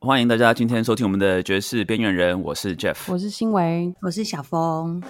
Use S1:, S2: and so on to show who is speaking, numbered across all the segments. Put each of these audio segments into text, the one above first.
S1: 欢迎大家今天收听我们的爵士边缘人，我是 Jeff，
S2: 我是新维，
S3: 我是小峰。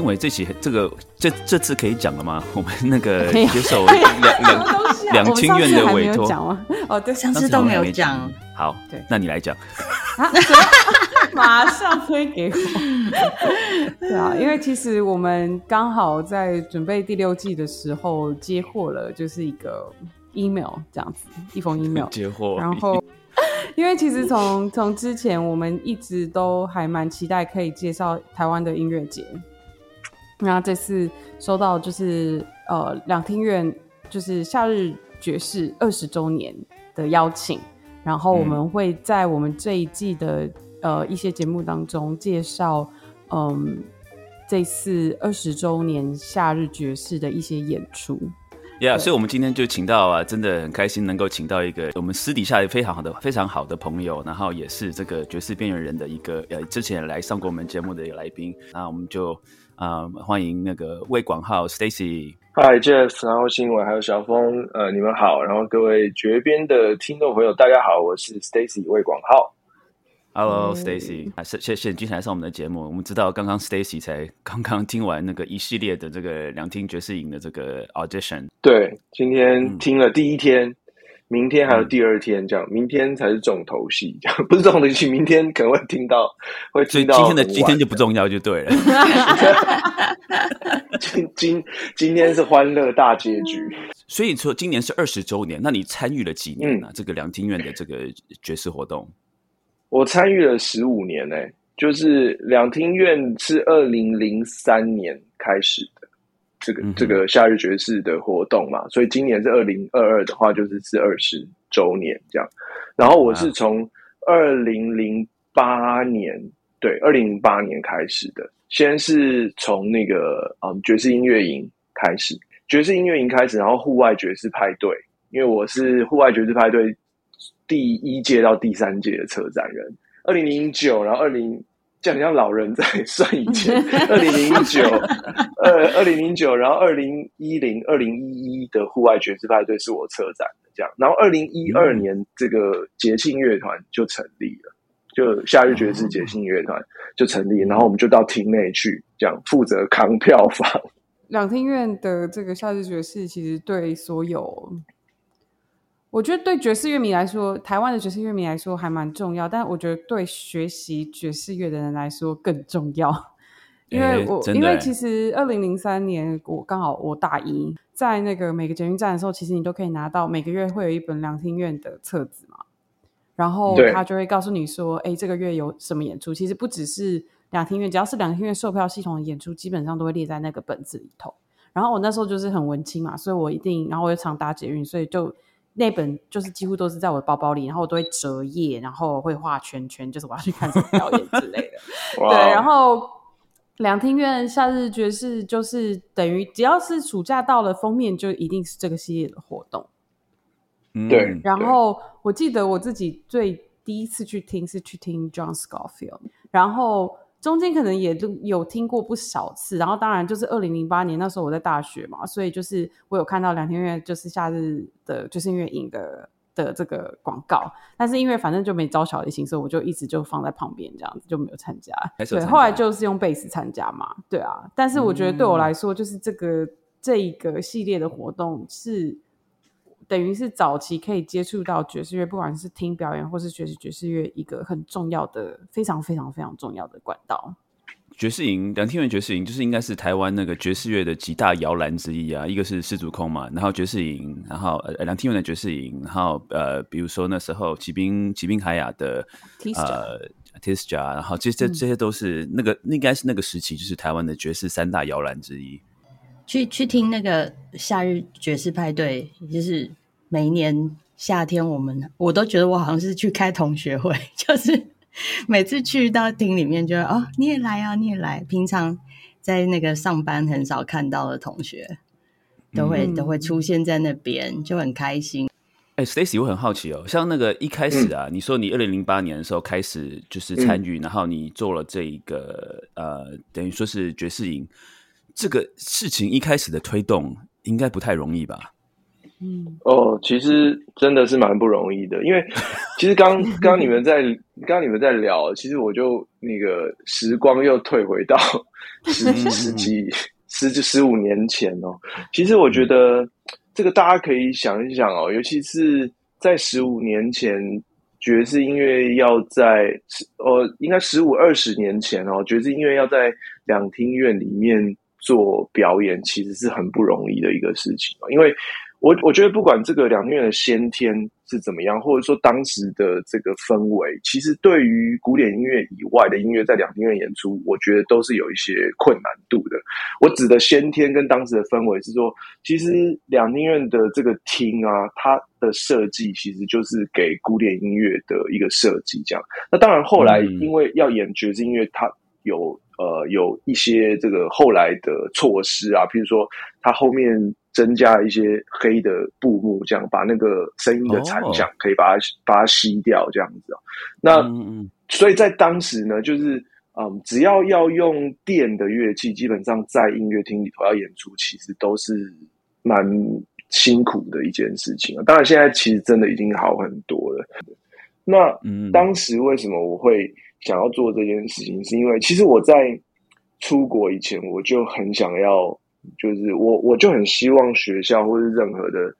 S1: 新伟这期这个这这次可以讲了吗？我们那个接受两两两厅院的委托
S2: 讲吗？哦，对，
S3: 上次都没有讲。
S1: 好，对，那你来讲。
S2: 马上推给我。对啊，因为其实我们刚好在准备第六季的时候接获了，就是一个 email 这样子，一封 email
S1: 接获。
S2: 然后，因为其实从从之前我们一直都还蛮期待可以介绍台湾的音乐节。那这次收到就是呃两厅院就是夏日爵士二十周年的邀请，然后我们会在我们这一季的呃一些节目当中介绍嗯这次二十周年夏日爵士的一些演出。
S1: Yeah，所以我们今天就请到啊，真的很开心能够请到一个我们私底下也非常好的非常好的朋友，然后也是这个爵士边缘人的一个呃之前来上过我们节目的一个来宾，那我们就。啊，欢迎那个魏广浩 Stacy，Hi
S4: Jeff，然后新闻还有小峰，呃，你们好，然后各位绝边的听众朋友，大家好，我是 Stacy 魏广浩
S1: ，Hello Stacy，谢谢谢今天来上我们的节目，我们知道刚刚 Stacy 才刚刚听完那个一系列的这个两厅爵士影的这个 audition，
S4: 对，今天听了第一天。明天还有第二天，这样明天才是重头戏，这样 不是重头戏，明天可能会听到，会听到。
S1: 今天的今天就不重要，就对了。
S4: 今今今天是欢乐大结局，
S1: 所以说今年是二十周年，那你参与了几年呢？这个两厅院的这个爵士活动，
S4: 我参与了十五年呢，就是两厅院是二零零三年开始的。这个这个夏日爵士的活动嘛，所以今年是二零二二的话，就是是二十周年这样。然后我是从二零零八年，对，二零零八年开始的。先是从那个嗯爵士音乐营开始，爵士音乐营开始，然后户外爵士派对，因为我是户外爵士派对第一届到第三届的策展人。二零零九，然后二零。这样像老人在算以前，二零零九，呃，二零零九，然后二零一零、二零一一的户外爵士派对是我策展的，这样，然后二零一二年这个节庆乐团就成立了，就夏日爵士节庆乐团就成立，然后我们就到厅内去，这样负责扛票房。
S2: 两厅院的这个夏日爵士其实对所有。我觉得对爵士乐迷来说，台湾的爵士乐迷来说还蛮重要，但我觉得对学习爵士乐的人来说更重要。因为我因为其实二零零三年我刚好我大一，在那个每个捷运站的时候，其实你都可以拿到每个月会有一本两厅院的册子嘛，然后他就会告诉你说，哎，这个月有什么演出。其实不只是两厅院，只要是两厅院售票系统的演出，基本上都会列在那个本子里头。然后我那时候就是很文青嘛，所以我一定，然后我又常搭捷运，所以就。那本就是几乎都是在我的包包里，然后我都会折页，然后会画圈圈，就是我要去看什么表演之类的。对，然后两厅院夏日爵士就是等于只要是暑假到了，封面就一定是这个系列的活动。
S4: 对。
S2: 然后我记得我自己最第一次去听是去听 John Scofield，然后。中间可能也都有听过不少次，然后当然就是二零零八年那时候我在大学嘛，所以就是我有看到两天月就是夏日的就是音乐影的的这个广告，但是因为反正就没招小提琴，所以我就一直就放在旁边这样子就没有参加。对，后来就是用贝斯参加嘛，对啊。但是我觉得对我来说，就是这个这一个系列的活动是。等于是早期可以接触到爵士乐，不管是听表演或是学习爵士乐，一个很重要的、非常非常非常重要的管道。
S1: 爵士营，梁天元爵士营就是应该是台湾那个爵士乐的几大摇篮之一啊。一个是失足空嘛，然后爵士营，然后呃梁天元的爵士营，然后呃比如说那时候骑兵骑兵海雅的
S2: 呃
S1: Tisja，然后这这这些都是那个应该是那个时期就是台湾的爵士三大摇篮之一。
S3: 去去听那个夏日爵士派对，就是。每一年夏天，我们我都觉得我好像是去开同学会，就是每次去到厅里面，就哦，你也来啊，你也来。平常在那个上班很少看到的同学，都会、
S2: 嗯
S3: 都会出现在那边，就很开心。
S1: 哎，Stacy，我很好奇哦，像那个一开始啊，你说你二零零八年的时候开始就是参与，然后你做了这一个呃，等于说是爵士营，这个事情一开始的推动应该不太容易吧？
S2: 嗯
S4: 哦，其实真的是蛮不容易的，因为 其实刚刚你们在刚刚你们在聊，其实我就那个时光又退回到 十几十几十几十五年前哦。其实我觉得这个大家可以想一想哦，尤其是在十五年前，爵士音乐要在呃，应该十五二十年前哦，爵士音乐要在两厅院里面做表演，其实是很不容易的一个事情哦，因为。我我觉得不管这个两厅院的先天是怎么样，或者说当时的这个氛围，其实对于古典音乐以外的音乐在两厅院演出，我觉得都是有一些困难度的。我指的先天跟当时的氛围是说，其实两厅院的这个厅啊，它的设计其实就是给古典音乐的一个设计，这样。那当然后来因为要演爵士音乐，它有呃有一些这个后来的措施啊，譬如说它后面。增加一些黑的布幕，这样把那个声音的残响可以把它、oh. 把它吸掉，这样子。那、
S1: 嗯、
S4: 所以在当时呢，就是嗯，只要要用电的乐器，基本上在音乐厅里头要演出，其实都是蛮辛苦的一件事情啊。当然，现在其实真的已经好很多了。那当时为什么我会想要做这件事情？是因为其实我在出国以前，我就很想要。就是我，我就很希望学校或是任何的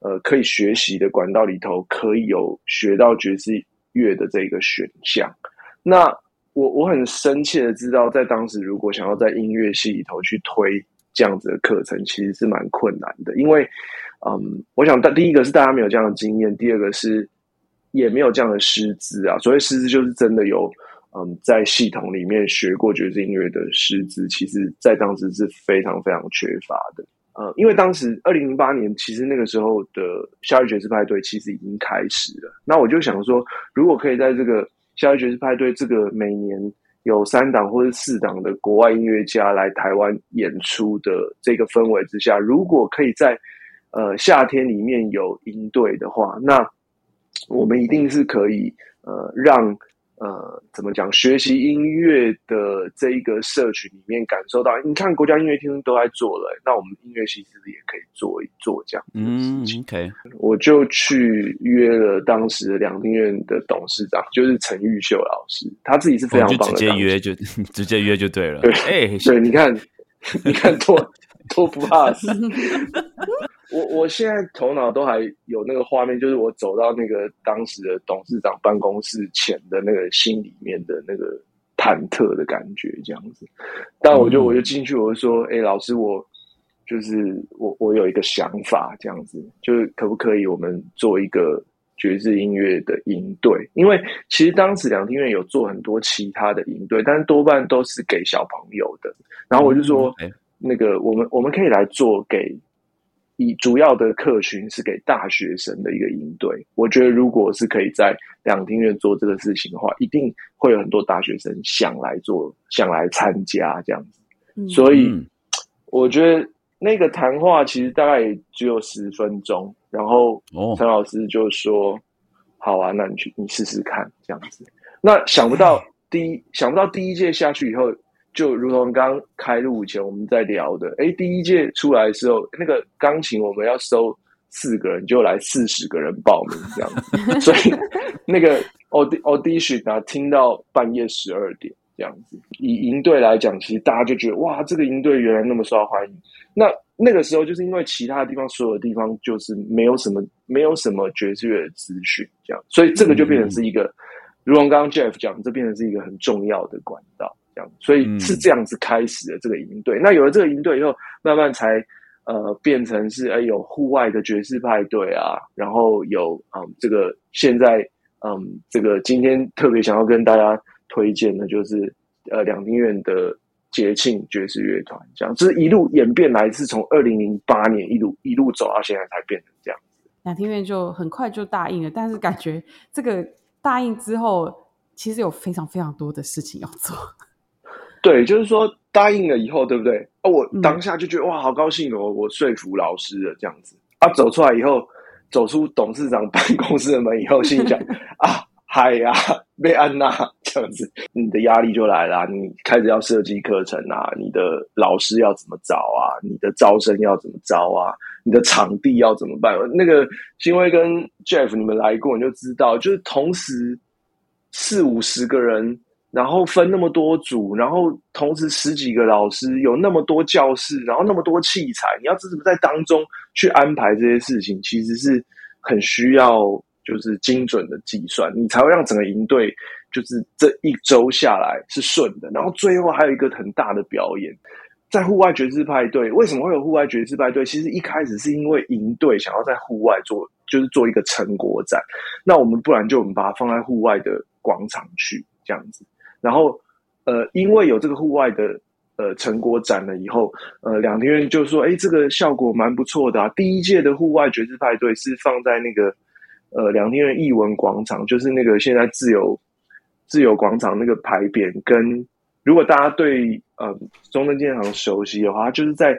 S4: 呃可以学习的管道里头，可以有学到爵士乐的这个选项。那我我很深切的知道，在当时如果想要在音乐系里头去推这样子的课程，其实是蛮困难的。因为，嗯，我想大第一个是大家没有这样的经验，第二个是也没有这样的师资啊。所谓师资，就是真的有。嗯，在系统里面学过爵士音乐的师资，其实在当时是非常非常缺乏的。呃，因为当时二零零八年，其实那个时候的夏日爵士派对其实已经开始了。那我就想说，如果可以在这个夏日爵士派对这个每年有三档或者四档的国外音乐家来台湾演出的这个氛围之下，如果可以在呃夏天里面有营队的话，那我们一定是可以呃让。呃，怎么讲？学习音乐的这一个社群里面，感受到，你看国家音乐厅都在做了，那我们音乐系是不是也可以做一做这样
S1: 嗯，OK，
S4: 我就去约了当时的两厅院的董事长，就是陈玉秀老师，他自己是非常棒的，
S1: 直接约就 直接约就对了。
S4: 对，
S1: 哎，
S4: 对，你看，你看多多不怕死。我我现在头脑都还有那个画面，就是我走到那个当时的董事长办公室前的那个心里面的那个忐忑的感觉，这样子。但我就我就进去，我就说：“哎、欸，老师，我就是我我有一个想法，这样子，就是可不可以我们做一个爵士音乐的营队？因为其实当时两厅院有做很多其他的营队，但是多半都是给小朋友的。然后我就说，
S1: 嗯
S4: 那个我们我们可以来做给。”以主要的客群是给大学生的一个应对，我觉得如果是可以在两厅院做这个事情的话，一定会有很多大学生想来做，想来参加这样子。
S2: 嗯、
S4: 所以我觉得那个谈话其实大概也只有十分钟，然后陈老师就说：“好啊，那你去你试试看这样子。”那想不到第一想不到第一届下去以后。就如同刚开录前我们在聊的，哎，第一届出来的时候，那个钢琴我们要收四个人，就来四十个人报名这样子，所以那个 aud audition 啊，听到半夜十二点这样子。以营队来讲，其实大家就觉得哇，这个营队原来那么受欢迎。那那个时候就是因为其他的地方，所有的地方就是没有什么没有什么爵士乐的资讯，这样，所以这个就变成是一个，如同刚刚 Jeff 讲，这变成是一个很重要的管道。这样，所以是这样子开始的这个营队。那有了这个营队以后，慢慢才呃变成是哎有户外的爵士派对啊，然后有嗯这个现在嗯这个今天特别想要跟大家推荐的就是呃两厅院的节庆爵士乐团，这样就是一路演变来，是从二零零八年一路一路走到现在才变成这样。
S2: 两厅院就很快就答应了，但是感觉这个答应之后，其实有非常非常多的事情要做。
S4: 对，就是说，答应了以后，对不对？啊，我当下就觉得哇，好高兴哦，我说服老师了这样子。啊，走出来以后，走出董事长办公室的门以后，心里想 啊，嗨呀，被安娜这样子，你的压力就来了，你开始要设计课程啊，你的老师要怎么找啊，你的招生要怎么招啊，你的场地要怎么办？那个新威跟 Jeff 你们来过，你就知道，就是同时四五十个人。然后分那么多组，然后同时十几个老师，有那么多教室，然后那么多器材，你要怎么在当中去安排这些事情？其实是很需要就是精准的计算，你才会让整个营队就是这一周下来是顺的。然后最后还有一个很大的表演，在户外爵士派对，为什么会有户外爵士派对？其实一开始是因为营队想要在户外做，就是做一个成果展。那我们不然就我们把它放在户外的广场去这样子。然后，呃，因为有这个户外的呃成果展了以后，呃，两天院就说，哎，这个效果蛮不错的啊。第一届的户外爵士派对是放在那个呃两天院艺文广场，就是那个现在自由自由广场那个牌匾。跟如果大家对呃中正纪念堂熟悉的话，就是在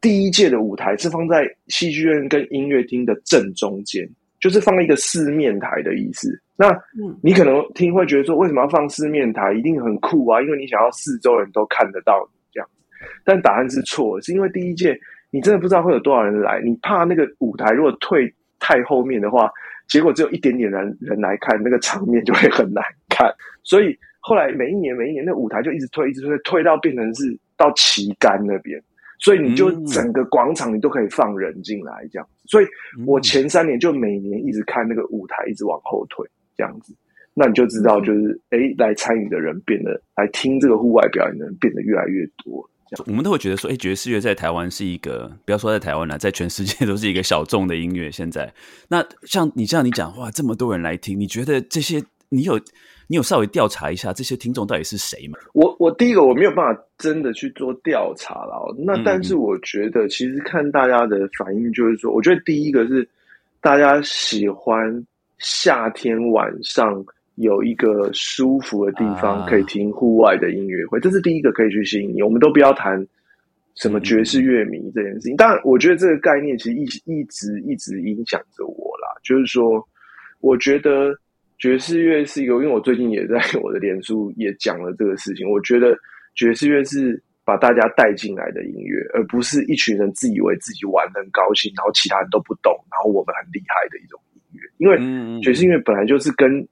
S4: 第一届的舞台是放在戏剧院跟音乐厅的正中间。就是放一个四面台的意思。那你可能听会觉得说，为什么要放四面台？一定很酷啊！因为你想要四周人都看得到这样。但答案是错，是因为第一届你真的不知道会有多少人来，你怕那个舞台如果退太后面的话，结果只有一点点人人来看，那个场面就会很难看。所以后来每一年每一年，那舞台就一直退，一直退，退到变成是到旗杆那边。所以你就整个广场你都可以放人进来这样，所以我前三年就每年一直看那个舞台一直往后退这样子，那你就知道就是哎，来参与的人变得来听这个户外表演的人变得越来越多。
S1: 我们都会觉得说，哎，爵士乐在台湾是一个，不要说在台湾了，在全世界都是一个小众的音乐。现在，那像你这样你讲话，这么多人来听，你觉得这些你有？你有稍微调查一下这些听众到底是谁吗？
S4: 我我第一个我没有办法真的去做调查了。那但是我觉得，其实看大家的反应，就是说，我觉得第一个是大家喜欢夏天晚上有一个舒服的地方可以听户外的音乐会，这是第一个可以去吸引你。我们都不要谈什么爵士乐迷这件事情，当然，我觉得这个概念其实一一直一直影响着我啦。就是说，我觉得。爵士乐是一个，因为我最近也在我的脸书也讲了这个事情。我觉得爵士乐是把大家带进来的音乐，而不是一群人自以为自己玩的很高兴，然后其他人都不懂，然后我们很厉害的一种音乐。因为爵士音乐本来就是跟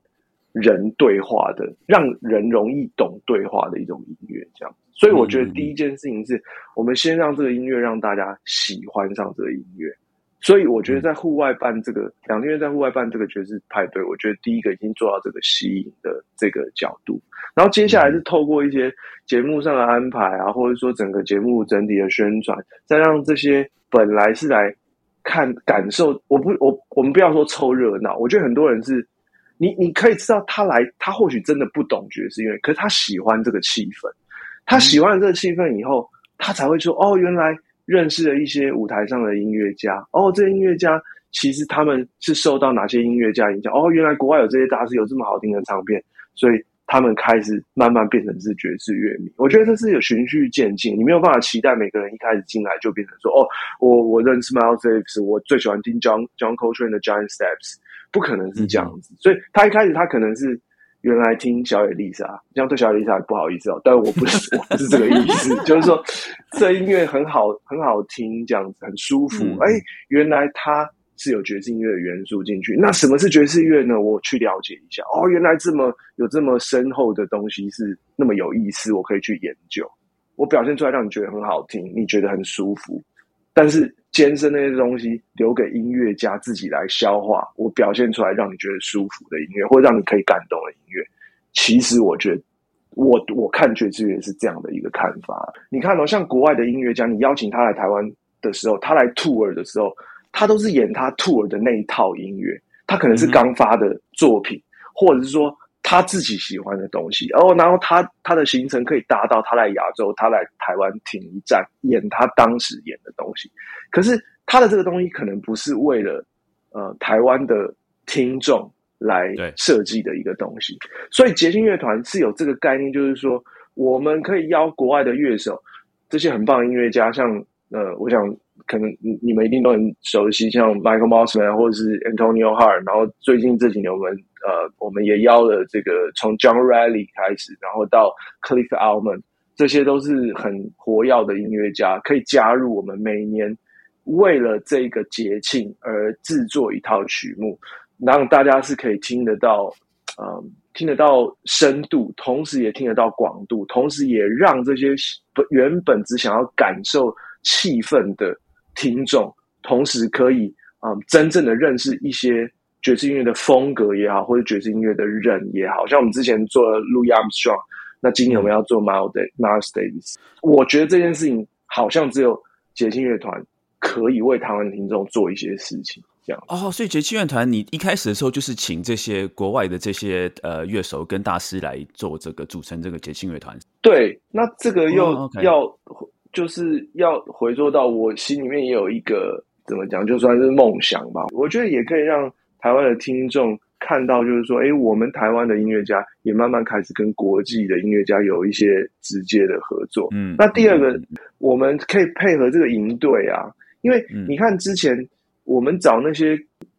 S4: 人对话的，让人容易懂对话的一种音乐。这样，所以我觉得第一件事情是我们先让这个音乐让大家喜欢上这个音乐。所以我觉得在户外办这个两天在户外办这个爵士派对，我觉得第一个已经做到这个吸引的这个角度，然后接下来是透过一些节目上的安排啊，或者说整个节目整体的宣传，再让这些本来是来看感受，我不我我们不要说凑热闹，我觉得很多人是，你你可以知道他来，他或许真的不懂爵士乐，可是他喜欢这个气氛，他喜欢这个气氛以后，他才会说哦，原来。认识了一些舞台上的音乐家哦，这些音乐家其实他们是受到哪些音乐家影响？哦，原来国外有这些大师有这么好听的唱片，所以他们开始慢慢变成是爵士乐迷。我觉得这是有循序渐进，你没有办法期待每个人一开始进来就变成说哦，我我认识 Miles Davis，我最喜欢听 John John Coltrane 的 Giant Steps，不可能是这样子。所以他一开始他可能是。原来听小野丽莎，这样对小野丽莎不好意思哦，但我不是，我不是这个意思，就是说这音乐很好，很好听，这样子很舒服。哎，原来它是有爵士音乐的元素进去。那什么是爵士乐呢？我去了解一下。哦，原来这么有这么深厚的东西是那么有意思，我可以去研究。我表现出来让你觉得很好听，你觉得很舒服，但是。艰深那些东西留给音乐家自己来消化。我表现出来让你觉得舒服的音乐，或者让你可以感动的音乐，其实我觉得，我我看爵士乐是这样的一个看法。你看哦，像国外的音乐家，你邀请他来台湾的时候，他来 tour 的时候，他都是演他 tour 的那一套音乐。他可能是刚发的作品，或者是说。他自己喜欢的东西，哦，然后他他的行程可以达到他来亚洲，他来台湾停一站，演他当时演的东西。可是他的这个东西可能不是为了呃台湾的听众来设计的一个东西。所以捷星乐团是有这个概念，就是说我们可以邀国外的乐手，这些很棒的音乐家，像呃，我想可能你你们一定都很熟悉，像 Michael Mosman 或者是 Antonio Hart，然后最近这几年我们呃，我们也邀了这个从 John Riley 开始，然后到 Cliff Almond，这些都是很活跃的音乐家，可以加入我们每年为了这个节庆而制作一套曲目，让大家是可以听得到，嗯。听得到深度，同时也听得到广度，同时也让这些原本只想要感受气氛的听众，同时可以啊，真正的认识一些爵士音乐的风格也好，或者爵士音乐的人也好，像我们之前做了 Louis Armstrong，那今年我们要做 Miles Davis，我觉得这件事情好像只有节庆乐团可以为台湾听众做一些事情。
S1: 哦，所以节庆乐团，你一开始的时候就是请这些国外的这些呃乐手跟大师来做这个组成这个节庆乐团。
S4: 对，那这个又要就是要回溯到我心里面也有一个怎么讲，就算是梦想吧。我觉得也可以让台湾的听众看到，就是说，哎，我们台湾的音乐家也慢慢开始跟国际的音乐家有一些直接的合作。嗯，那第二个，我们可以配合这个营队啊，因为你看之前。我们找那些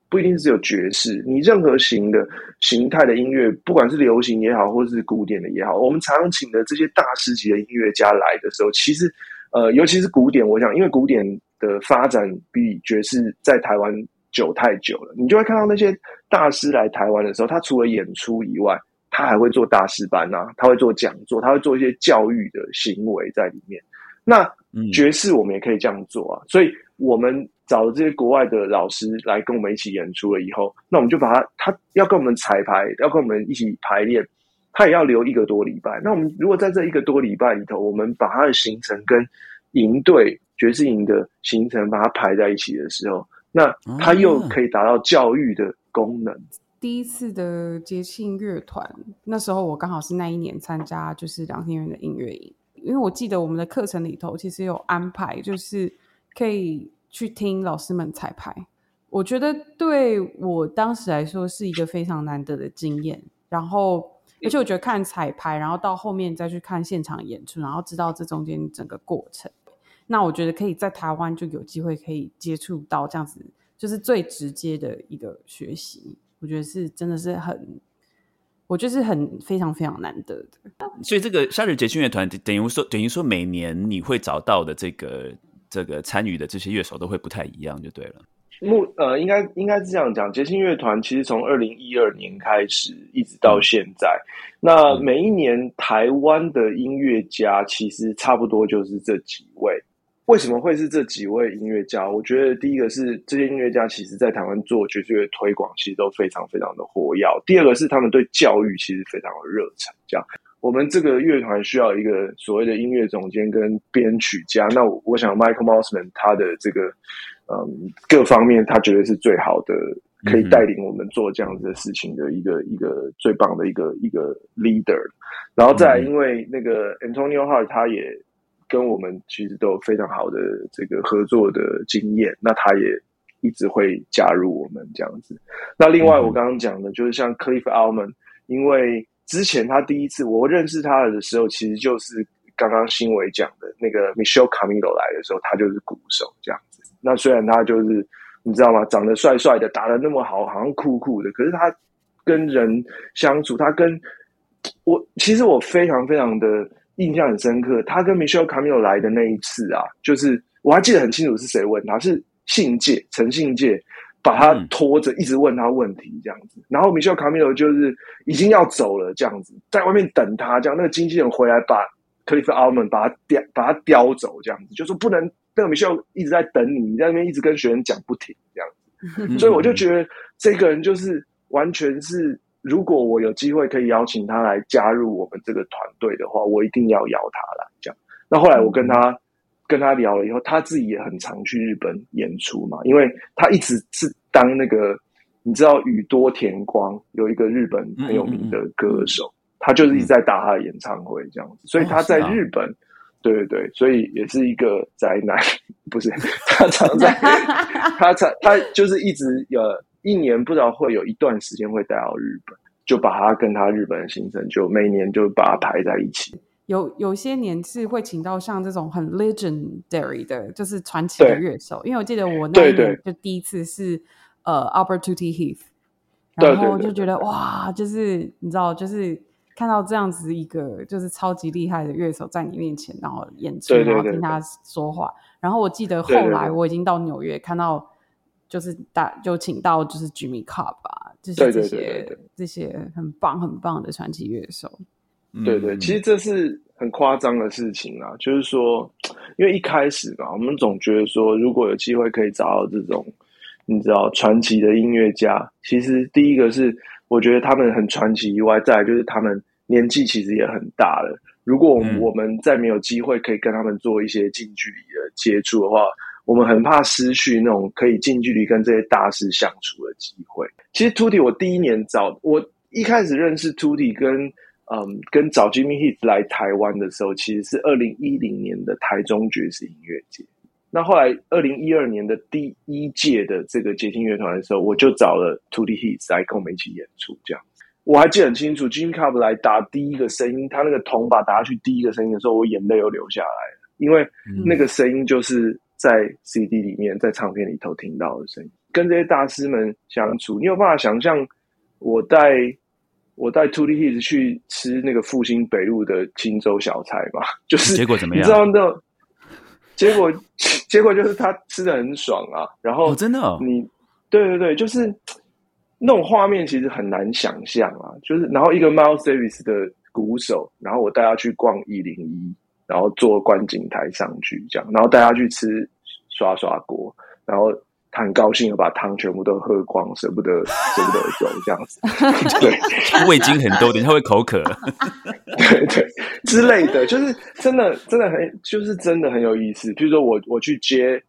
S4: 不一定只有爵士，你任何型的形态的音乐，不管是流行也好，或者是古典的也好，我们常常请的这些大师级的音乐家来的时候，其实，呃，尤其是古典，我想，因为古典的发展比爵士在台湾久太久了，你就会看到那些大师来台湾的时候，他除了演出以外，他还会做大师班啊，他会做讲座，他会做一些教育的行为在里面。那爵士我们也可以这样做啊，所以我们。找了这些国外的老师来跟我们一起演出了以后，那我们就把他，他要跟我们彩排，要跟我们一起排练，他也要留一个多礼拜。那我们如果在这一个多礼拜里头，我们把他的行程跟营队爵士营的行程把它排在一起的时候，那他又可以达到教育的功能。
S2: 第一次的节庆乐团，那时候我刚好是那一年参加，就是两天院的音乐营，因为我记得我们的课程里头其实有安排，就是可以。去听老师们彩排，我觉得对我当时来说是一个非常难得的经验。然后，而且我觉得看彩排，然后到后面再去看现场演出，然后知道这中间整个过程，那我觉得可以在台湾就有机会可以接触到这样子，就是最直接的一个学习。我觉得是真的是很，我觉得是很非常非常难得的。
S1: 所以，这个夏日节庆乐团等于说，等于说每年你会找到的这个。这个参与的这些乐手都会不太一样，就对了。
S4: 目呃，应该应该是这样讲，捷星乐团其实从二零一二年开始一直到现在，那每一年台湾的音乐家其实差不多就是这几位。为什么会是这几位音乐家？我觉得第一个是这些音乐家其实在台湾做爵士乐推广，其实都非常非常的活跃。第二个是他们对教育其实非常的热忱，这样。我们这个乐团需要一个所谓的音乐总监跟编曲家。那我想，Michael Mosman 他的这个嗯各方面，他觉得是最好的，可以带领我们做这样子的事情的一个一个最棒的一个一个 leader。然后再来因为那个 Antonio Hart 他也跟我们其实都有非常好的这个合作的经验，那他也一直会加入我们这样子。那另外我刚刚讲的就是像 Cliff Almond，因为之前他第一次我认识他的时候，其实就是刚刚新伟讲的那个 Michelle Camilo 来的时候，他就是鼓手这样子。那虽然他就是你知道吗，长得帅帅的，打的那么好，好像酷酷的，可是他跟人相处，他跟我其实我非常非常的印象很深刻。他跟 Michelle Camilo 来的那一次啊，就是我还记得很清楚是谁问他，是信介陈信介。把他拖着，一直问他问题，这样子。然后米歇尔卡米罗就是已经要走了，这样子，在外面等他。这样，那个经纪人回来把克利夫奥门把他叼，把他叼走，这样子，就说不能。那个米歇尔一直在等你，你在那边一直跟学生讲不停，这样子。所以我就觉得这个人就是完全是，如果我有机会可以邀请他来加入我们这个团队的话，我一定要邀他来。这样。那后来我跟他。跟他聊了以后，他自己也很常去日本演出嘛，因为他一直是当那个，你知道宇多田光有一个日本很有名的歌手，他就是一直在打他的演唱会这样子，所以他在日本，对对对，所以也是一个宅男，不是 他常在，他常他就是一直有一年不知道会有一段时间会带到日本，就把他跟他日本的行程就每年就把他排在一起。
S2: 有有些年是会请到像这种很 legendary 的，就是传奇的
S4: 对
S2: 乐手。因为我记得我那一年就第一次是呃 Albert t u
S4: t t y Heath，
S2: 然后就觉得哇，就是你知道，就是看到这样子一个就是超级厉害的乐手在你面前，然后演出，
S4: 对对对
S2: 然后听他说话。然后我记得后来我已经到纽约看到，就是大就请到就是 Jimmy Cobb 啊，就是
S4: 对对对
S2: 这些
S4: 对对
S2: 这些很棒很棒的传奇乐手。
S4: 对对，
S1: 嗯
S4: 其实这是很夸张的事情啊，就是说，因为一开始嘛，我们总觉得说，如果有机会可以找到这种，你知道传奇的音乐家，其实第一个是我觉得他们很传奇以外，再来就是他们年纪其实也很大了。如果我们再没有机会可以跟他们做一些近距离的接触的话，我们很怕失去那种可以近距离跟这些大师相处的机会。其实 Tutti 我第一年找我一开始认识 Tutti 跟嗯跟找 Jimmy Heath 来台湾的时候，其实是二零一零年的台中爵士音乐节。那后来二零一二年的第一届的这个捷听乐团的时候，我就找了 Tutti Heath 来跟我们一起演出，这样。我还记得很清楚，Jimmy Cobb 来打第一个声音，他那个铜把打下去第一个声音的时候，我眼泪又流下来了，因为
S1: 嗯
S4: 那个声音就是在 CD 里面，在唱片里头听到的声音。跟这些大师们相处，你有办法想象我带我带 Tutti Heath 去吃那个复兴北路的青州小菜吗？就是
S1: 结果怎么样
S4: 你知道那种结果 结果就是他吃的很爽啊，然后
S1: 哦，真的哦，
S4: 你对对对，就是那种画面其实很难想象啊。就是然后一个 Miles Davis 的鼓手，然后我带他去逛一零一，然后坐观景台上去这样，然后带他去吃刷刷锅，然后他很高兴的把汤全部都喝光，舍不得舍不得走这样子。对
S1: 味精很多，等一下会口渴。
S4: 对对之类的，就是真的真的很就是真的很有意思。比如说我我去接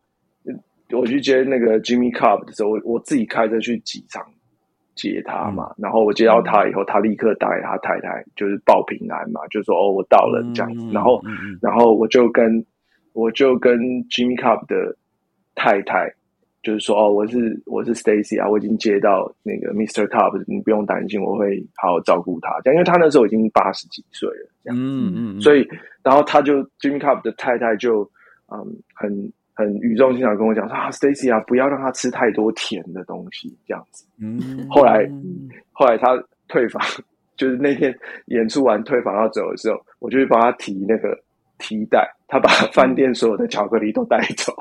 S4: 我去接那个 Jimmy Cobb 的时候，我我自己开车去机场接他嘛，然后我接到他以后，他立刻打给他太太，就是报平安嘛，就说哦我到了这样子，
S1: 嗯
S4: 然后然后我就跟我就跟 Jimmy Cup 的太太。就是说哦，我是我是 Stacy 啊，我已经接到那个 Mr. Cobb，你不用担心，我会好好照顾他。这样，因为他那时候已经八十几岁了，这样。
S1: 嗯嗯，
S4: 所以然后他就 Jimmy Cup 的太太就嗯很很语重心长跟我讲说啊，Stacy 啊，不要让他吃太多甜的东西，这样子。
S1: 嗯，
S4: 后来后来他退房，就是那天演出完退房要走的时候，我就去帮他提那个提袋，他把饭店所有的巧克力都带走。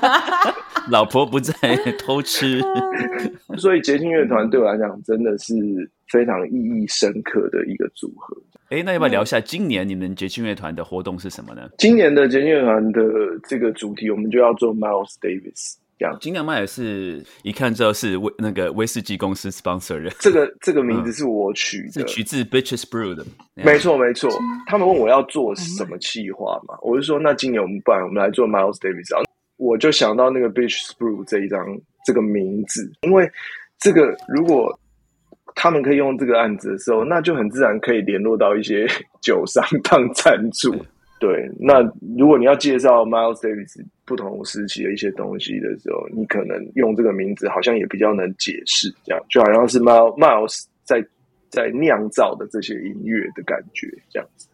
S1: 老婆不在，偷吃。
S4: 所以捷听乐团对我来讲真的是非常意义深刻的一个组合。
S1: 哎，那要不要聊一下今年你们节庆乐团的活动是什么呢？
S4: 今年的捷庆乐团的这个主题，我们就要做 Miles Davis 这样。
S1: 金良麦也是一看知道是威那个威士忌公司 sponsor 的，
S4: 这个这个名字是我取的，
S1: 是取自 Bitches Brew 的。
S4: 没错没错。他们问我要做什么企划嘛，我就说那今年我们不然我们来做 Miles Davis 啊。我就想到那个 bitchsbrew 这一张这个名字，因为这个如果他们可以用这个案子的时候，那就很自然可以联络到一些 酒商当赞助。对，那如果你要介绍 Miles Davis 不同时期的一些东西的时候，你可能用这个名字好像也比较能解释，这样就好像是 Miles Miles 在在酿造的这些音乐的感觉这样子。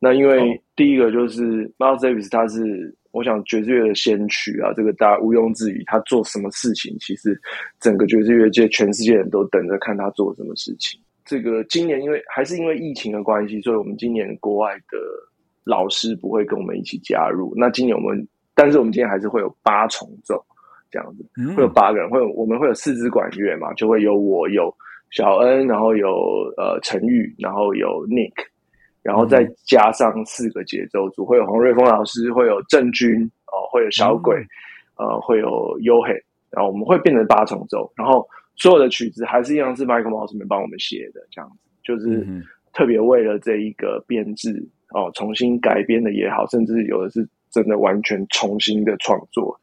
S4: 那因为第一个就是 Miles Davis，他是我想爵士乐的先驱啊，这个大家毋庸置疑。他做什么事情，其实整个爵士乐界全世界人都等着看他做什么事情。这个今年因为还是因为疫情的关系，所以我们今年国外的老师不会跟我们一起加入。那今年我们，但是我们今年还是会有八重奏这样子，
S1: 嗯
S4: 会有八个人，会有我们会有四支管乐嘛，就会有我有小恩，然后有呃陈玉，然后有 Nick。然后再加上四个节奏组，会有黄瑞峰老师，会有郑钧，哦，会有小鬼，呃，会有优黑，然后我们会变成八重奏，然后所有的曲子还是一样是 Michael 老师们帮我们写的，这样子，就是
S1: 嗯
S4: 特别为了这一个编制哦，重新改编的也好，甚至有的是真的完全重新的创作，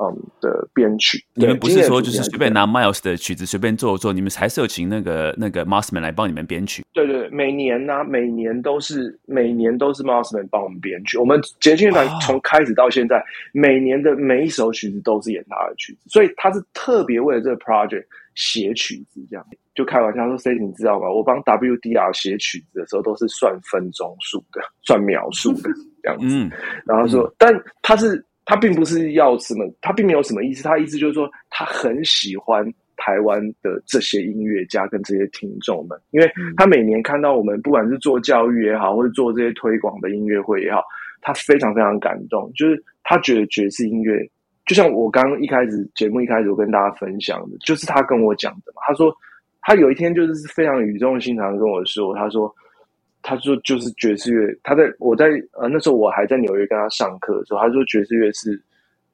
S4: 嗯的编曲。
S1: 你们不是说就是随便拿 Miles 的曲子随便做做，你们还是有请那个那个 Marsman 来帮你们编曲。
S4: 对对，每年呢、每年都是每年都是 Mossman 帮我们编曲。我们节庆乐团从开始到现在，每年的每一首曲子都是演他的曲子，所以他是特别为了这个 project 写曲子，这样就开玩笑说：“C，你知道吗？我帮 WDR 写曲子的时候都是算分钟数的，算秒数的这样子。
S1: 嗯，
S4: 然后说，但他是他并不是要什么，他并没有什么意思，他意思就是说他很喜欢台湾的这些音乐家跟这些听众们，因为他每年看到我们不管是做教育也好，或者做这些推广的音乐会也好，他非常非常感动，就是他觉得爵士音乐。就像我刚刚一开始节目一开始我跟大家分享的，就是他跟我讲的嘛。他说他有一天就是非常语重心长地跟我说，他说他说就是爵士乐，他在我在呃那时候我还在纽约跟他上课的时候，他说爵士乐是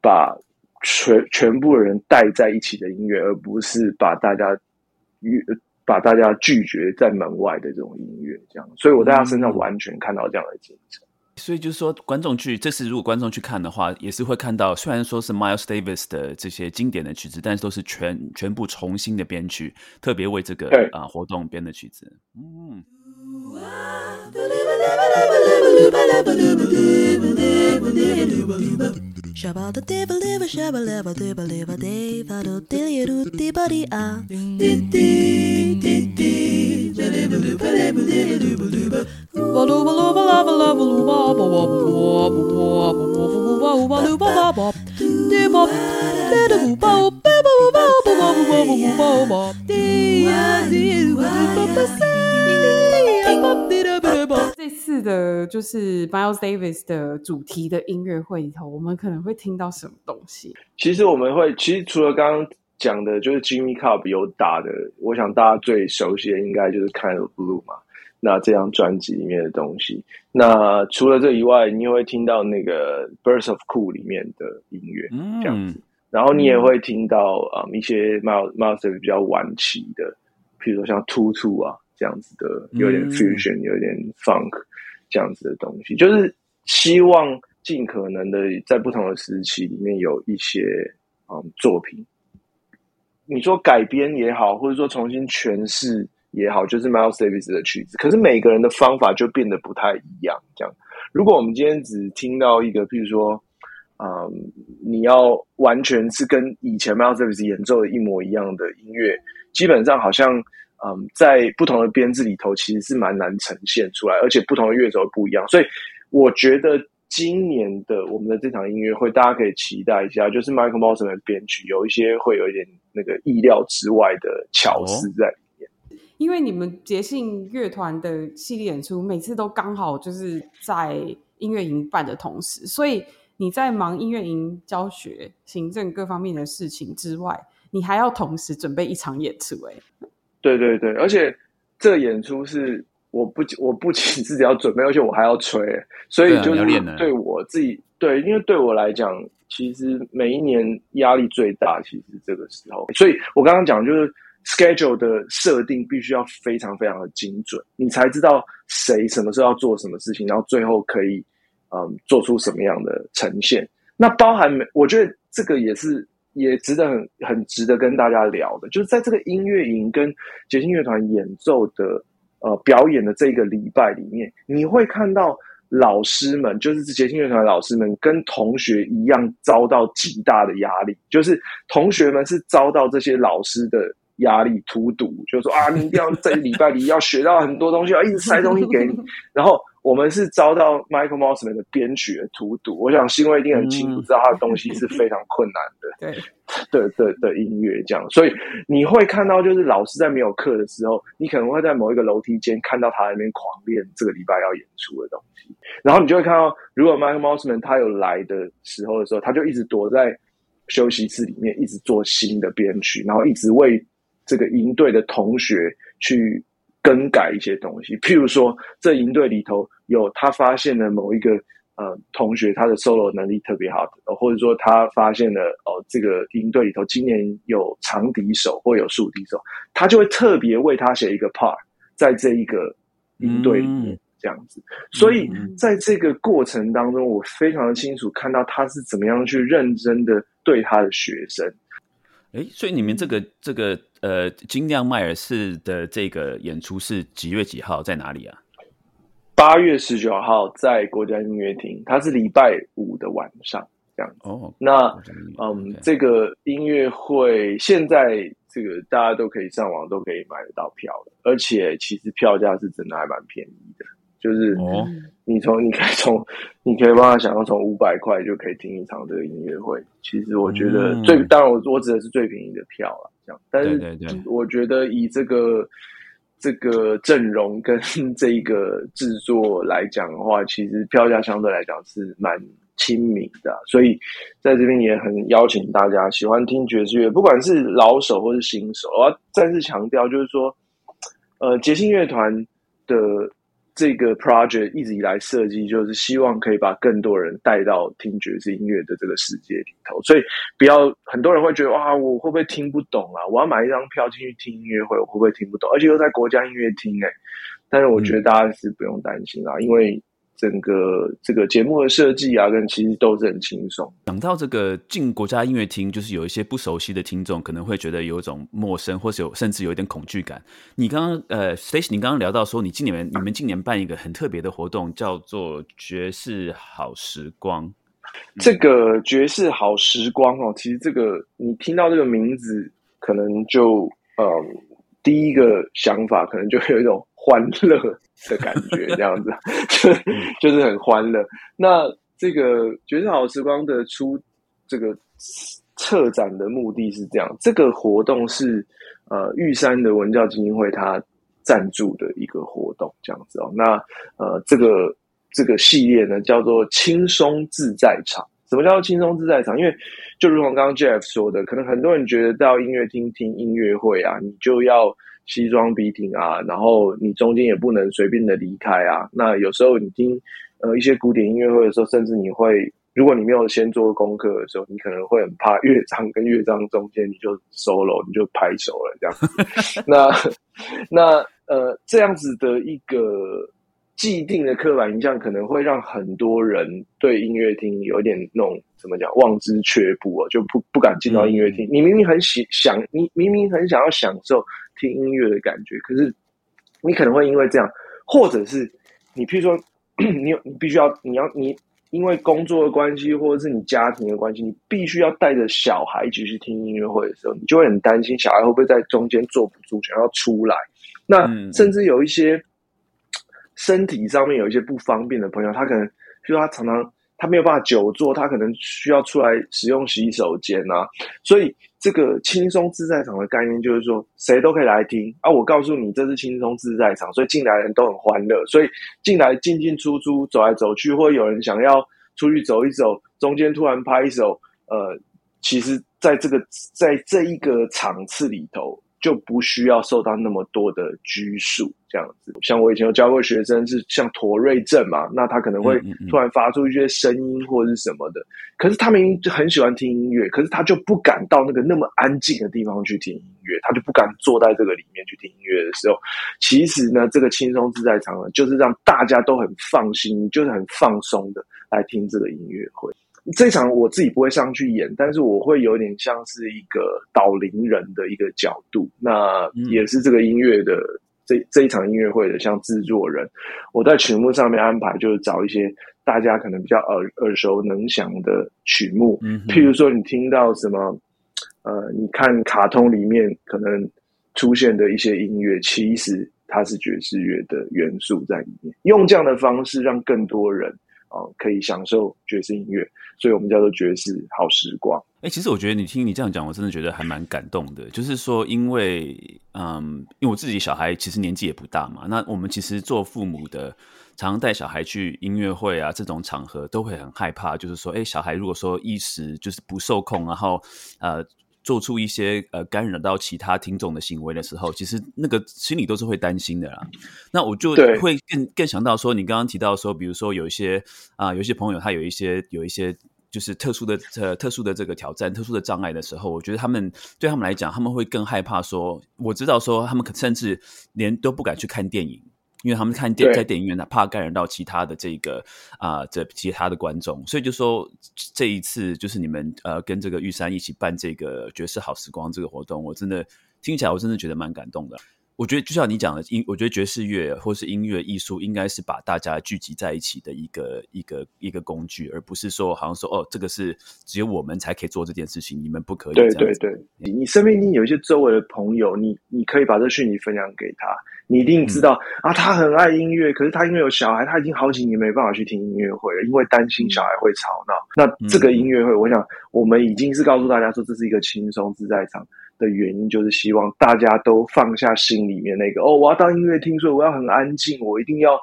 S4: 把全全部的人带在一起的音乐，而不是把大家与把大家拒绝在门外的这种音乐。这样，所以我在他身上完全看到这样的精神。
S1: 所以就是说，观众去这次如果观众去看的话，也是会看到，虽然说是 Miles Davis 的这些经典的曲子，但是都是全全部重新的编曲，特别为这个
S4: 对
S1: 啊、活动编的曲子。嗯，
S5: Shabba the devil, devil, shabba leva, devil, leva, deva, do dilly, do di body, ah. Ding, ding, ding, ding, the devil, the devil, the devil, the devil, the devil, the devil, the
S2: 这次的就是 Miles Davis 的主题的音乐会里头，我们可能会听到什么东西？
S4: 其实我们会，其实除了刚刚讲的，就是 Jimmy Cup 有打的，我想大家最熟悉的应该就是 Kind of Blue 嘛。那这张专辑里面的东西，那除了这以外，你也会听到那个《Birth of Cool》里面的音乐、嗯、这样子，然后你也会听到啊、一些 Miles Miles 比较晚期的，比如说像《Two Two》啊，这样子的，有点
S1: 嗯
S4: fusion，、有点 funk 这样子的东西，就是希望尽可能的在不同的时期里面有一些嗯作品。你说改编也好，或者说重新诠释也好，就是 Miles Davis 的曲子，可是每个人的方法就变得不太一样。这样，如果我们今天只听到一个，譬如说，嗯，你要完全是跟以前 Miles Davis 演奏的一模一样的音乐，基本上好像，嗯，在不同的编制里头，其实是蛮难呈现出来，而且不同的乐手不一样，所以我觉得今年的我们的这场音乐会，大家可以期待一下，就是 Michael Bolton 的编曲有一些会有一点那个意料之外的巧思在里面。
S2: 因为你们捷信乐团的系列演出，每次都刚好就是在音乐营办的同时，所以你在忙音乐营教学、行政各方面的事情之外，你还要同时准备一场演出、欸。
S4: 对对对，而且这个演出是我不我不仅自己要准备，而且我还要吹，所以就是对我自己对，因为对我来讲，其实每一年压力最大，其实这个时候。所以我刚刚讲就是 schedule 的设定必须要非常非常的精准，你才知道谁什么时候要做什么事情，然后最后可以嗯做出什么样的呈现。那包含每，我觉得这个也是也值得很很值得跟大家聊的，就是在这个音乐营跟捷星乐团演奏的呃表演的这个礼拜里面，你会看到老师们，就是捷星乐团的老师们，跟同学一样遭到极大的压力，就是同学们是遭到这些老师的。压力荼毒，就是说啊，你一定要 在礼拜里要学到很多东西，要一直塞东西给你。然后我们是遭到 Michael Mossman 的编曲的荼毒。我想新卫一定很清楚，
S1: 嗯
S4: 知道他的东西是非常困难的。
S2: 对，
S4: 的的的音乐这样，所以你会看到，就是老师在没有课的时候，你可能会在某一个楼梯间看到他在那边狂练这个礼拜要演出的东西，然后你就会看到，如果 Michael Mossman 他有来的时候的时候，他就一直躲在休息室里面，一直做新的编曲，然后一直为这个营队的同学去更改一些东西，譬如说，这营队里头有他发现了某一个呃同学他的 solo 能力特别好或者说他发现了哦、这个营队里头今年有长笛手或有竖笛手，他就会特别为他写一个 part 在这一个营队里面。
S1: 嗯
S4: 这样子，所以
S1: 嗯
S4: 在这个过程当中，我非常的清楚看到他是怎么样去认真的对他的学生。
S1: 哎，所以你们这个这个呃金亮迈尔士的这个演出是几月几号，在哪里啊？
S4: 八月十九号在国家音乐厅，它是礼拜五的晚上这样子。
S1: 哦，
S4: 那嗯这个音乐会现在这个大家都可以上网都可以买得到票的，而且其实票价是真的还蛮便宜的，就是
S1: 哦
S4: 你从你可以从你可以帮他想象从五百块就可以听一场这个音乐会。其实我觉得
S1: 嗯
S4: 最、当然我我指的是最便宜的票了，这样，但是我觉得以这个。这个阵容跟这一个制作来讲的话，其实票价相对来讲是蛮亲民的啊、所以在这边也很邀请大家喜欢听爵士乐，不管是老手或是新手，我要再次强调，就是说，呃，捷星乐团的这个 project 一直以来设计，就是希望可以把更多人带到听爵士音乐的这个世界里头，所以不要很多人会觉得哇，我会不会听不懂啊？我要买一张票进去听音乐会，我会不会听不懂？而且又在国家音乐厅哎、但是我觉得大家是不用担心啊，因为整个这个节目的设计啊，跟其实都是很轻松。
S1: 讲到这个进国家音乐厅，就是有一些不熟悉的听众可能会觉得有一种陌生，或是有甚至有一点恐惧感。你刚刚呃，Stacy，你刚刚聊到说，你今年你们今年办一个很特别的活动，叫做爵士好时光。
S4: 这个爵士好时光哦，其实这个你听到这个名字，可能就嗯，第一个想法可能就会有一种欢乐的感觉，这样子，就就是很欢乐。那这个爵士好时光的出这个策展的目的是这样，这个活动是呃玉山的文教基金会它赞助的一个活动，这样子哦。那呃，这个这个系列呢叫做轻松自在场。什么叫做轻松自在场？因为就如同刚刚 Jeff 说的，可能很多人觉得到音乐厅听音乐会啊，你就要西装笔挺啊，然后你中间也不能随便的离开啊。那有时候你听呃一些古典音乐会的时候，甚至你会，如果你没有先做功课的时候，你可能会很怕乐章跟乐章中间你就 solo 你就拍手了这样。那 那呃这样子的一个既定的刻板印象，可能会让很多人对音乐厅有点那种怎么讲望之却步哦，就不不敢进到音乐厅。你明明很喜想，你明明很想要享受听音乐的感觉，可是你可能会因为这样，或者是你譬如说，你有你必须要你要你因为工作的关系，或者是你家庭的关系，你必须要带着小孩一起去听音乐会的时候，你就会很担心小孩会不会在中间坐不住，想要出来。那
S1: 嗯
S4: 甚至有一些身体上面有一些不方便的朋友，他可能，比如他常常他没有办法久坐，他可能需要出来使用洗手间啊。所以这个轻松自在场的概念就是说，谁都可以来听啊。我告诉你，这是轻松自在场，所以进来的人都很欢乐。所以进来进进出出，走来走去，或有人想要出去走一走，中间突然拍一手，呃，其实在这个在这一个场次里头。就不需要受到那么多的拘束，这样子。像我以前有教过学生，是像妥瑞症嘛，那他可能会突然发出一些声音或者是什么的。可是他明明就很喜欢听音乐，可是他就不敢到那个那么安静的地方去听音乐，他就不敢坐在这个里面去听音乐的时候，其实呢，这个轻松自在场呢，就是让大家都很放心，就是很放松的来听这个音乐会。这场我自己不会上去演，但是我会有点像是一个导聆人的一个角度，那也是这个音乐的这这一场音乐会的像制作人，我在曲目上面安排就是找一些大家可能比较耳耳熟能详的曲目，
S1: 嗯
S4: 譬如说你听到什么，呃，你看卡通里面可能出现的一些音乐，其实它是爵士乐的元素在里面，用这样的方式让更多人可以享受爵士音乐，所以我们叫做爵士好时光。
S1: 哎、其实我觉得你听你这样讲，我真的觉得还蛮感动的。就是说，因为嗯，因为我自己小孩其实年纪也不大嘛，那我们其实做父母的，常常带小孩去音乐会啊这种场合，都会很害怕，就是说，哎、小孩如果说一时就是不受控，然后呃。做出一些呃干扰到其他听众的行为的时候，其实那个心里都是会担心的啦。那我就会更更想到说，你刚刚提到说，比如说有一些啊、有一些朋友他有一些有一些就是特殊的呃特殊的这个挑战、特殊的障碍的时候，我觉得他们对他们来讲，他们会更害怕说，我知道说他们可甚至连都不敢去看电影。因为他们看电在电影院呢，怕感染到其他的这个啊、这其他的观众，所以就说这一次就是你们呃跟这个玉山一起办这个爵士好时光这个活动，我真的听起来我真的觉得蛮感动的。我觉得就像你讲的，音，我觉得爵士乐或是音乐艺术，应该是把大家聚集在一起的一个一个一个工具，而不是说好像说哦，这个是只有我们才可以做这件事情，你们不可以。
S4: 对对对，你你身边你有一些周围的朋友，你你可以把这讯息分享给他，你一定知道、啊，他很爱音乐，可是他因为有小孩，他已经好几年没办法去听音乐会了，因为担心小孩会吵闹。那这个音乐会，我想我们已经是告诉大家说，这是一个轻松自在场的原因，就是希望大家都放下心里面那个哦，我要当音乐听，所以我要很安静，我一定要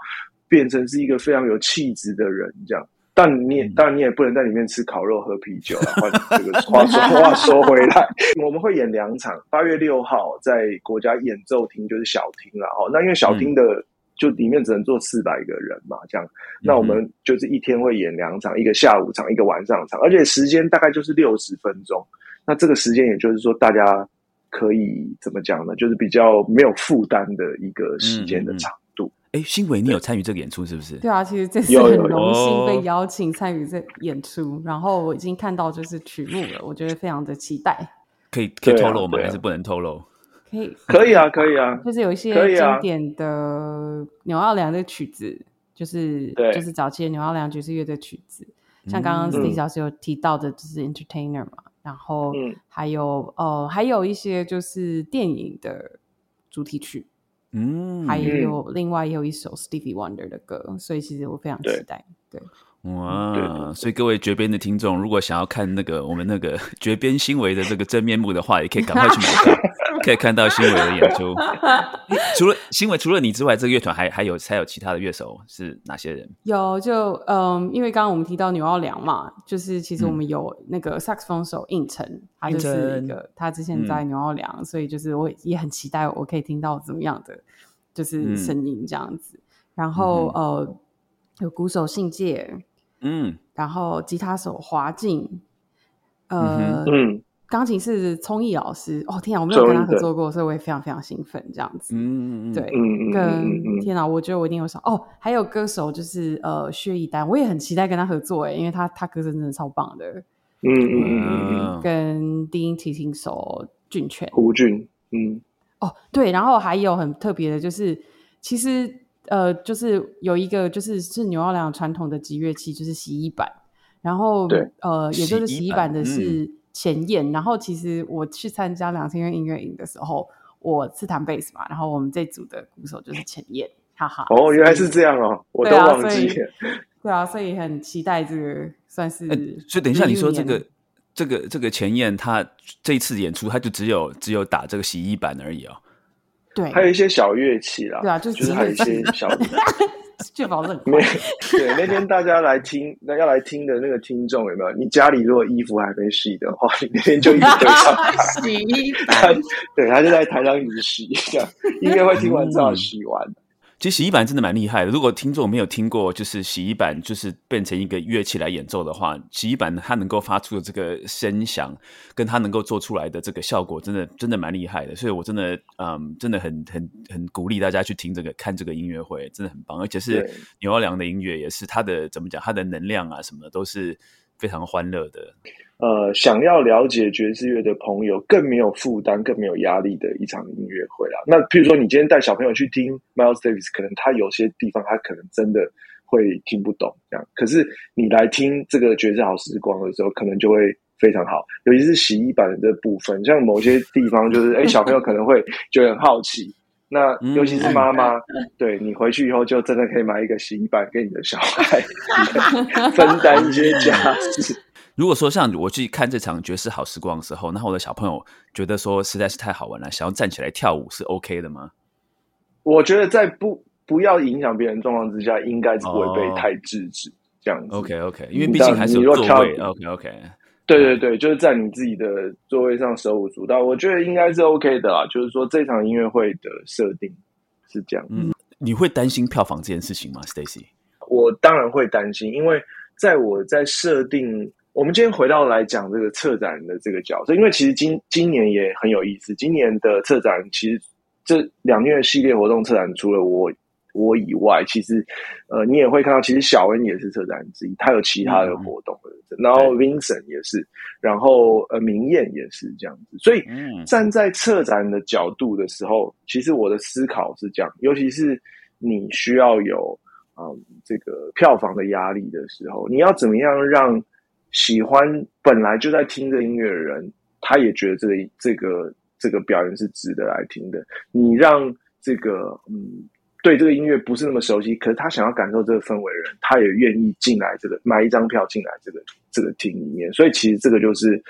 S4: 变成是一个非常有气质的人，这样。但你也当然你也不能在里面吃烤肉喝啤酒啊。换 这个话说 话说回来，我们会演两场，八月六号在国家演奏厅就是小厅了哦。那因为小厅的、就里面只能坐四百个人嘛，这样。那我们就是一天会演两场，一个下午场，一个晚上场，而且时间大概就是六十分钟。那这个时间也就是说大家可以怎么讲呢？就是比较没有负担的一个时间的长度。
S1: 哎，新伟，你有参与这个演出是不是？
S2: 对啊，其实这次很荣幸被邀请参与这演出，然后我已经看到就是曲目了，我觉得非常的期待。
S1: 可以可以透露吗？还是不能透露？
S2: 可以，
S4: 可以啊，可以啊，
S2: 就是有一些经典的牛奥良的曲子，就是
S4: 对。
S2: 就是早期的牛奥良爵士乐的曲子，像刚刚
S1: 嗯。
S2: Steve 老师有提到的，就是 Entertainer 嘛，然后
S4: 嗯。
S2: 还有呃还有一些就是电影的主题曲，
S1: 嗯，
S2: 还有另外也有一首 Stevie Wonder 的歌，所以其实我非常期待。对，
S1: 哇！所以各位绝边的听众，如果想要看那个我们那个 绝边新维的这个真面目的话，也可以赶快去买票，可以看到新维的演出。除了新维，除了你之外，这个乐团还还有还有其他的乐手是哪些人？
S2: 有就嗯，因为刚刚我们提到纽奥良嘛，就是其实我
S1: 嗯
S2: 们有那个萨克斯风手应承，他就是一个他之前在纽奥良，所以就是我也很期待我可以听到怎么样的就是
S1: 嗯
S2: 声音这样子。然后、
S1: 嗯
S2: 呃，有鼓手信介，
S1: 嗯，
S2: 然后吉他手华静，
S1: 嗯
S2: 呃，
S4: 嗯，
S2: 钢琴是聪毅老师。哦天啊，我没有跟他合作过，所以我也非常非常兴奋这样子。
S1: 嗯嗯，
S2: 对，
S4: 嗯嗯嗯
S2: 跟天啊，我觉得我一定有上哦。还有歌手就是呃薛逸丹，我也很期待跟他合作哎，因为他他歌声真的超棒的。
S4: 嗯嗯嗯嗯嗯，
S1: 嗯，
S2: 跟低音提琴手俊全
S4: 胡俊，嗯
S2: 哦，对，然后还有很特别的就是，其实呃，就是有一个就是是纽奥良传统的集乐器，就是洗衣板。然后呃，也就是
S1: 洗衣
S2: 板的是前燕。然后其实我去参加两千元音乐营的时候，我是弹贝斯嘛，然后我们这组的鼓手就是前燕，哈哈。
S4: 哦，原来是。这样哦，我都
S2: 对啊所以
S4: 忘记了。
S2: 对啊，所以很期待这个算是、
S1: 哎所以等一下，你说这个这个这个前燕，他这一次演出，他就只有只有打这个洗衣板而已哦。
S2: 对，
S4: 还有一些小乐器啦，
S2: 对啊，就是
S4: 就是还有一些小
S2: 确保冷
S4: 没。对，那天大家来听，那要来听的那个听众有没有？你家里如果衣服还没洗的话，你那天就一直对上
S3: 洗衣
S4: 他
S3: 板，
S4: 对，他就在台上一直洗，这样应该会听完之后洗完。
S1: 其实洗衣板真的蛮厉害的。如果听众没有听过，就是洗衣板就是变成一个乐器来演奏的话，洗衣板它能够发出的这个声响，跟它能够做出来的这个效果，真的真的蛮厉害的。所以我真的嗯，真的很很很鼓励大家去听这个看这个音乐会，真的很棒。而且是牛二良的音乐，也是他的怎么讲，他的能量啊什么的都是非常欢乐的。
S4: 呃，想要了解爵士乐的朋友，更没有负担、更没有压力的一场音乐会啦。那譬如说，你今天带小朋友去听 Miles Davis，可能他有些地方他可能真的会听不懂，这样。可是你来听这个爵士好时光的时候，可能就会非常好。尤其是洗衣板的这部分，像某些地方就是，哎，小朋友可能会觉得很好奇。那尤其是妈妈，对你回去以后就真的可以买一个洗衣板给你的小孩，分担一些家事。
S1: 如果说像我去看这场爵士好时光的时候，然后我的小朋友觉得说实在是太好玩了，想要站起来跳舞是 OK 的吗？
S4: 我觉得在不不要影响别人状况之下，应该是不会被
S1: 哦
S4: 太制止、这样子。
S1: OK OK，因为毕竟还是有座位。OK OK，
S4: 对对对，就是在你自己的座位上手舞足蹈，我觉得应该是 OK 的啦。就是说这场音乐会的设定是这样。
S1: 嗯，你会担心票房这件事情吗，Stacy？
S4: 我当然会担心，因为在我在设定，我们今天回到来讲这个策展人的这个角色，因为其实今今年也很有意思。今年的策展其实这两月系列活动策展，除了我我以外，其实呃，你也会看到，其实小恩也是策展人之一，他有其他的活动，然后 Vincent 也是，然后呃，明艳也是这样子。所以
S1: 嗯
S4: 站在策展的角度的时候，其实我的思考是这样，尤其是你需要有嗯这个票房的压力的时候，你要怎么样让喜欢本来就在听这音乐的人，他也觉得这个这个这个表演是值得来听的。你让这个嗯对这个音乐不是那么熟悉，可是他想要感受这个氛围的人，他也愿意进来这个买一张票进来这个这个厅里面。所以其实这个就是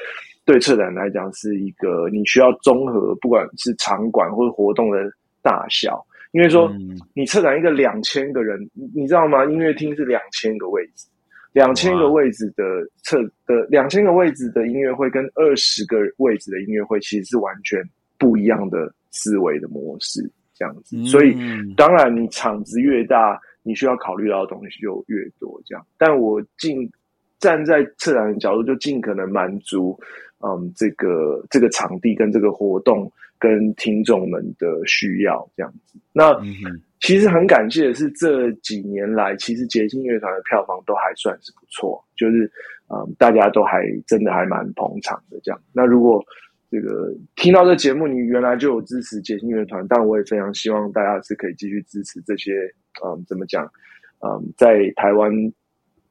S4: 对策展来讲是一个你需要综合，不管是场馆或者活动的大小。因为说
S1: 嗯
S4: 你策展一个两千个人，你你知道吗？音乐厅是两千个位置，两千个位置的测的两千个位置的音乐会跟二十个位置的音乐会其实是完全不一样的思维的模式，这样子。所以
S1: 嗯
S4: 当然你场子越大，你需要考虑到的东西就越多，这样。但我尽站在策展的角度，就尽可能满足嗯这个这个场地跟这个活动跟听众们的需要，这样子。那其实很感谢的是，这几年来，其实捷星乐团的票房都还算是不错，就是，大家都还真的还蛮捧场的这样。那如果这个听到这节目，你原来就有支持捷星乐团，但我也非常希望大家是可以继续支持这些嗯，怎么讲嗯，在台湾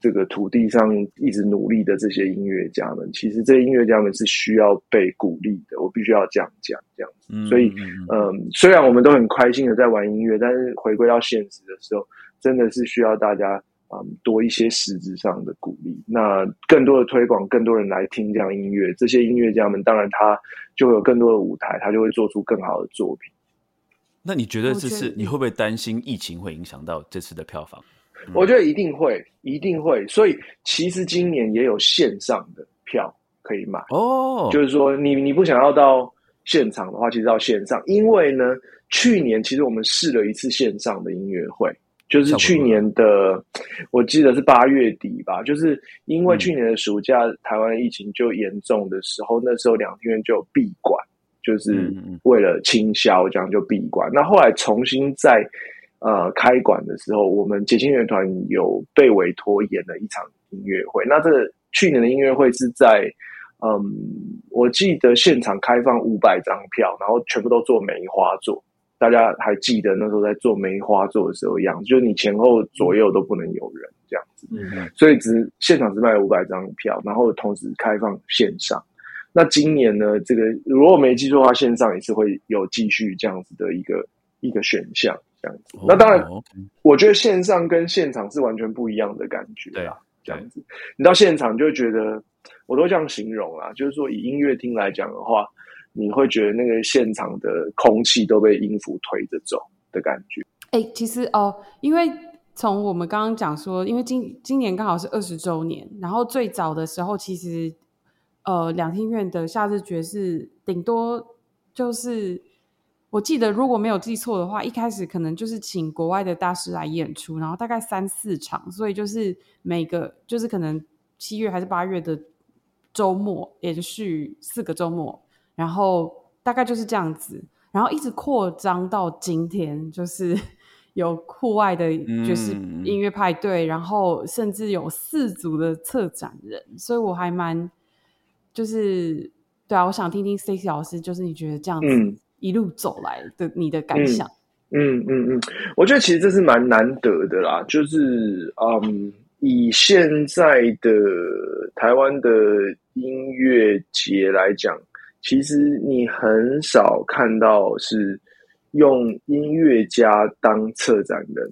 S4: 这个土地上一直努力的这些音乐家们，其实这些音乐家们是需要被鼓励的，我必须要这样讲，这样子。
S1: 嗯
S4: 所以
S1: 嗯
S4: 虽然我们都很开心的在玩音乐，但是回归到现实的时候，真的是需要大家嗯多一些实质上的鼓励。那更多的推广，更多人来听这样音乐，这些音乐家们当然他就会有更多的舞台，他就会做出更好的作品。
S1: 那你觉得
S2: 我觉得
S1: 这次你会不会担心疫情会影响到这次的票房？
S4: 我觉得一定会，一定会。所以其实今年也有线上的票可以买。
S1: 哦，
S4: 就是说你你不想要到现场的话，其实到线上，因为呢，去年其实我们试了一次线上的音乐会，就是去年的，我记得是八月底吧，就是因为去年的暑假、台湾疫情就严重的时候，那时候两厅院就有闭馆，就是为了清消，这样就闭馆。那后来重新在呃开馆的时候，我们捷星乐团有被委托演了一场音乐会。那这个去年的音乐会是在嗯，我记得现场开放五百张票，然后全部都做梅花座。大家还记得那时候在做梅花座的时候样子，就是你前后左右都不能有人这样子。
S1: 嗯
S4: 所以只现场只卖五百张票，然后同时开放线上。那今年呢，这个如果没记错的话，线上也是会有继续这样子的一个一个选项，这样子。那当然，
S1: 哦
S4: 我觉得线上跟现场是完全不一样的感觉
S1: 对
S4: 啊，这样子。你到现场就会觉得，我都这样形容啊，就是说以音乐厅来讲的话，你会觉得那个现场的空气都被音符推着走的感觉。
S2: 哎、其实哦，因为从我们刚刚讲说，因为今今年刚好是二十周年，然后最早的时候，其实呃，两厅院的夏日爵士顶多就是，我记得如果没有记错的话，一开始可能就是请国外的大师来演出，然后大概三四场，所以就是每个就是可能七月还是八月的周末连续四个周末，然后大概就是这样子，然后一直扩张到今天，就是 有户外的爵士
S1: 嗯
S2: 音乐派对，然后甚至有四组的策展人，所以我还蛮就是对啊，我想听听 Stacy 老师，就是你觉得这样子
S4: 嗯
S2: 一路走来的你的感想。
S4: 嗯嗯嗯，我觉得其实这是蛮难得的啦，就是嗯，以现在的台湾的音乐节来讲，其实你很少看到是用音乐家当策展人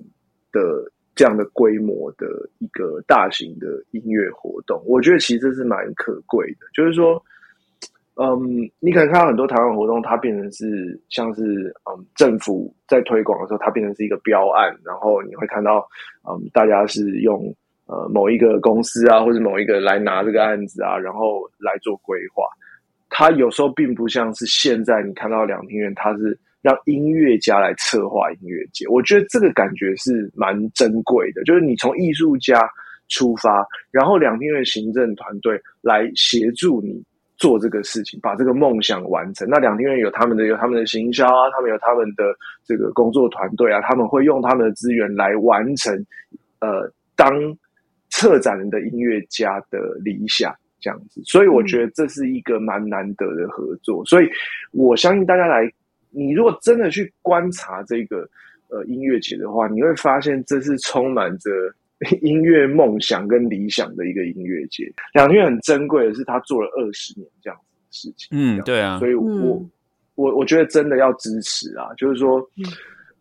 S4: 的这样的规模的一个大型的音乐活动。我觉得其实这是蛮可贵的，就是说。嗯，你可能看到很多台湾活动，它变成是像是嗯政府在推广的时候，它变成是一个标案，然后你会看到嗯大家是用呃某一个公司啊，或者某一个来拿这个案子啊，然后来做规划。它有时候并不像是现在你看到两厅院，它是让音乐家来策划音乐节。我觉得这个感觉是蛮珍贵的，就是你从艺术家出发，然后两厅院行政团队来协助你。做这个事情，把这个梦想完成。那两厅院有他们的有他们的行销啊，他们有他们的这个工作团队啊，他们会用他们的资源来完成呃当策展人的音乐家的理想。这样子，所以我觉得这是一个蛮难得的合作。所以我相信大家来，你如果真的去观察这个呃音乐节的话，你会发现这是充满着 音乐梦想跟理想的一个音乐节。两天很珍贵的是，他做了二十年这样子的事情。
S1: 嗯，对啊，
S4: 所以我我我觉得真的要支持啊，就是说。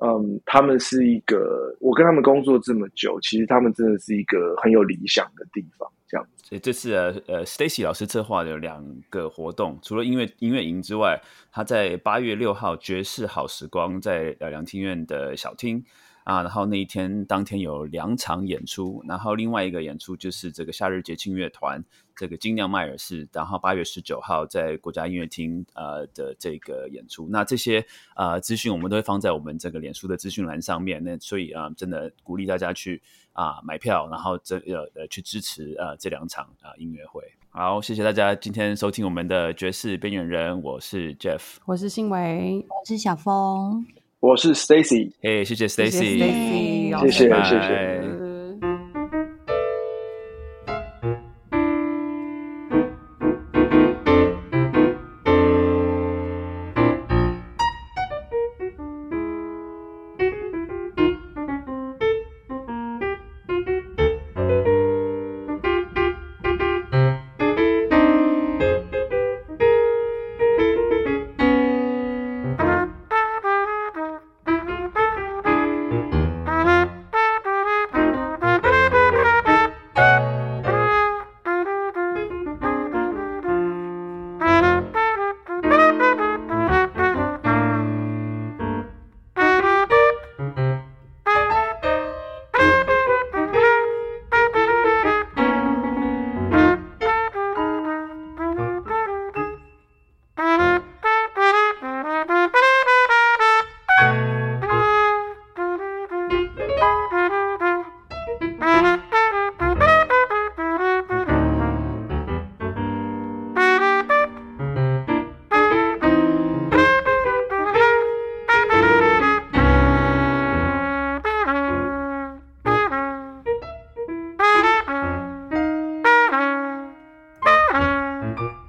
S4: 嗯，他们是一个，我跟他们工作这么久，其实他们真的是一个很有理想的地方，这样。
S1: 所以这次呃呃，Stacy 老师策划的两个活动，除了音乐音乐营之外，他在八月六号爵士好时光在呃两厅院的小厅。啊，然后那一天当天有两场演出，然后另外一个演出就是这个夏日节庆乐团这个金亮迈尔士，然后八月十九号在国家音乐厅呃的这个演出。那这些呃资讯我们都会放在我们这个脸书的资讯栏上面。那所以啊，真的鼓励大家去啊买票，然后这呃呃去支持呃这两场啊音乐会。好，谢谢大家今天收听我们的爵士边缘人，我是 Jeff，
S2: 我是新维，
S3: 我是小峰。
S4: 我是 Stacy，
S1: 哎，谢谢 Stacy，
S4: 谢谢谢谢。Thank you.